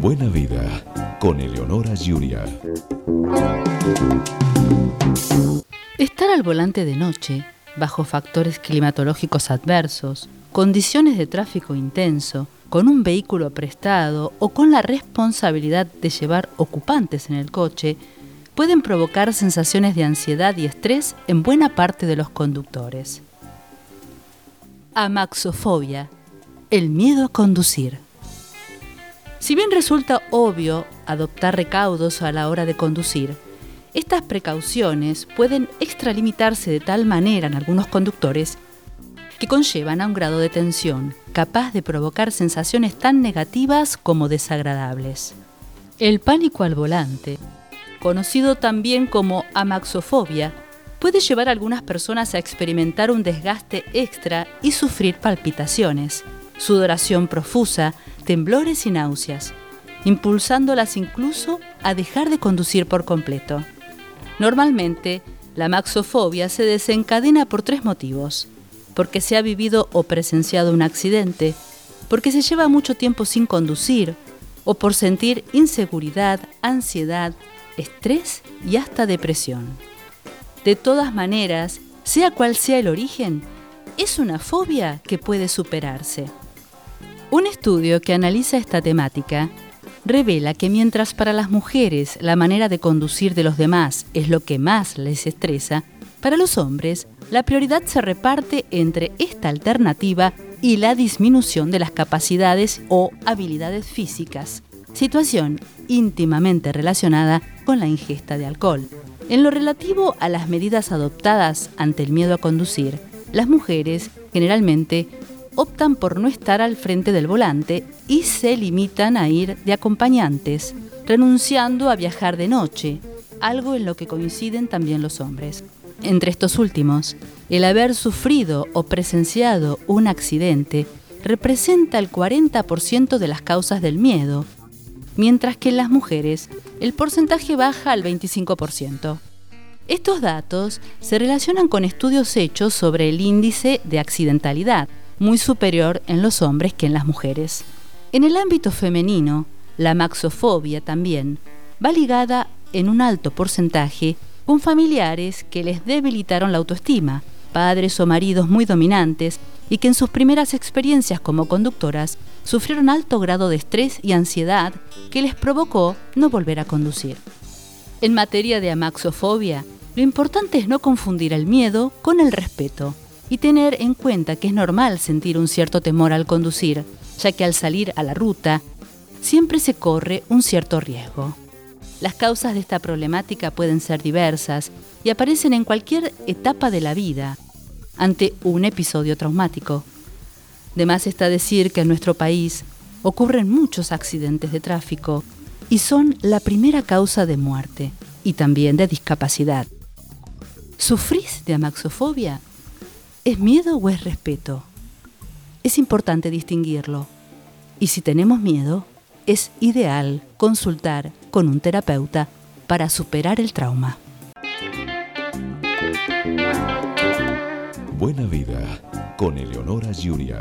Buena vida con Eleonora Giuria. Estar al volante de noche, bajo factores climatológicos adversos, condiciones de tráfico intenso, con un vehículo prestado o con la responsabilidad de llevar ocupantes en el coche, pueden provocar sensaciones de ansiedad y estrés en buena parte de los conductores. Amaxofobia, el miedo a conducir. Si bien resulta obvio adoptar recaudos a la hora de conducir, estas precauciones pueden extralimitarse de tal manera en algunos conductores que conllevan a un grado de tensión capaz de provocar sensaciones tan negativas como desagradables. El pánico al volante, conocido también como amaxofobia, puede llevar a algunas personas a experimentar un desgaste extra y sufrir palpitaciones, sudoración profusa, temblores y náuseas, impulsándolas incluso a dejar de conducir por completo. Normalmente, la maxofobia se desencadena por tres motivos. Porque se ha vivido o presenciado un accidente, porque se lleva mucho tiempo sin conducir, o por sentir inseguridad, ansiedad, estrés y hasta depresión. De todas maneras, sea cual sea el origen, es una fobia que puede superarse. Un estudio que analiza esta temática revela que mientras para las mujeres la manera de conducir de los demás es lo que más les estresa, para los hombres la prioridad se reparte entre esta alternativa y la disminución de las capacidades o habilidades físicas, situación íntimamente relacionada con la ingesta de alcohol. En lo relativo a las medidas adoptadas ante el miedo a conducir, las mujeres generalmente optan por no estar al frente del volante y se limitan a ir de acompañantes, renunciando a viajar de noche, algo en lo que coinciden también los hombres. Entre estos últimos, el haber sufrido o presenciado un accidente representa el 40% de las causas del miedo, mientras que en las mujeres el porcentaje baja al 25%. Estos datos se relacionan con estudios hechos sobre el índice de accidentalidad, muy superior en los hombres que en las mujeres. En el ámbito femenino, la maxofobia también va ligada en un alto porcentaje con familiares que les debilitaron la autoestima, padres o maridos muy dominantes y que en sus primeras experiencias como conductoras sufrieron alto grado de estrés y ansiedad que les provocó no volver a conducir. En materia de amaxofobia, lo importante es no confundir el miedo con el respeto y tener en cuenta que es normal sentir un cierto temor al conducir, ya que al salir a la ruta siempre se corre un cierto riesgo. Las causas de esta problemática pueden ser diversas y aparecen en cualquier etapa de la vida ante un episodio traumático. De más está decir que en nuestro país ocurren muchos accidentes de tráfico y son la primera causa de muerte y también de discapacidad. ¿Sufrís de amaxofobia? ¿Es miedo o es respeto? Es importante distinguirlo. Y si tenemos miedo, es ideal consultar con un terapeuta para superar el trauma. Buena vida con Eleonora Giuria.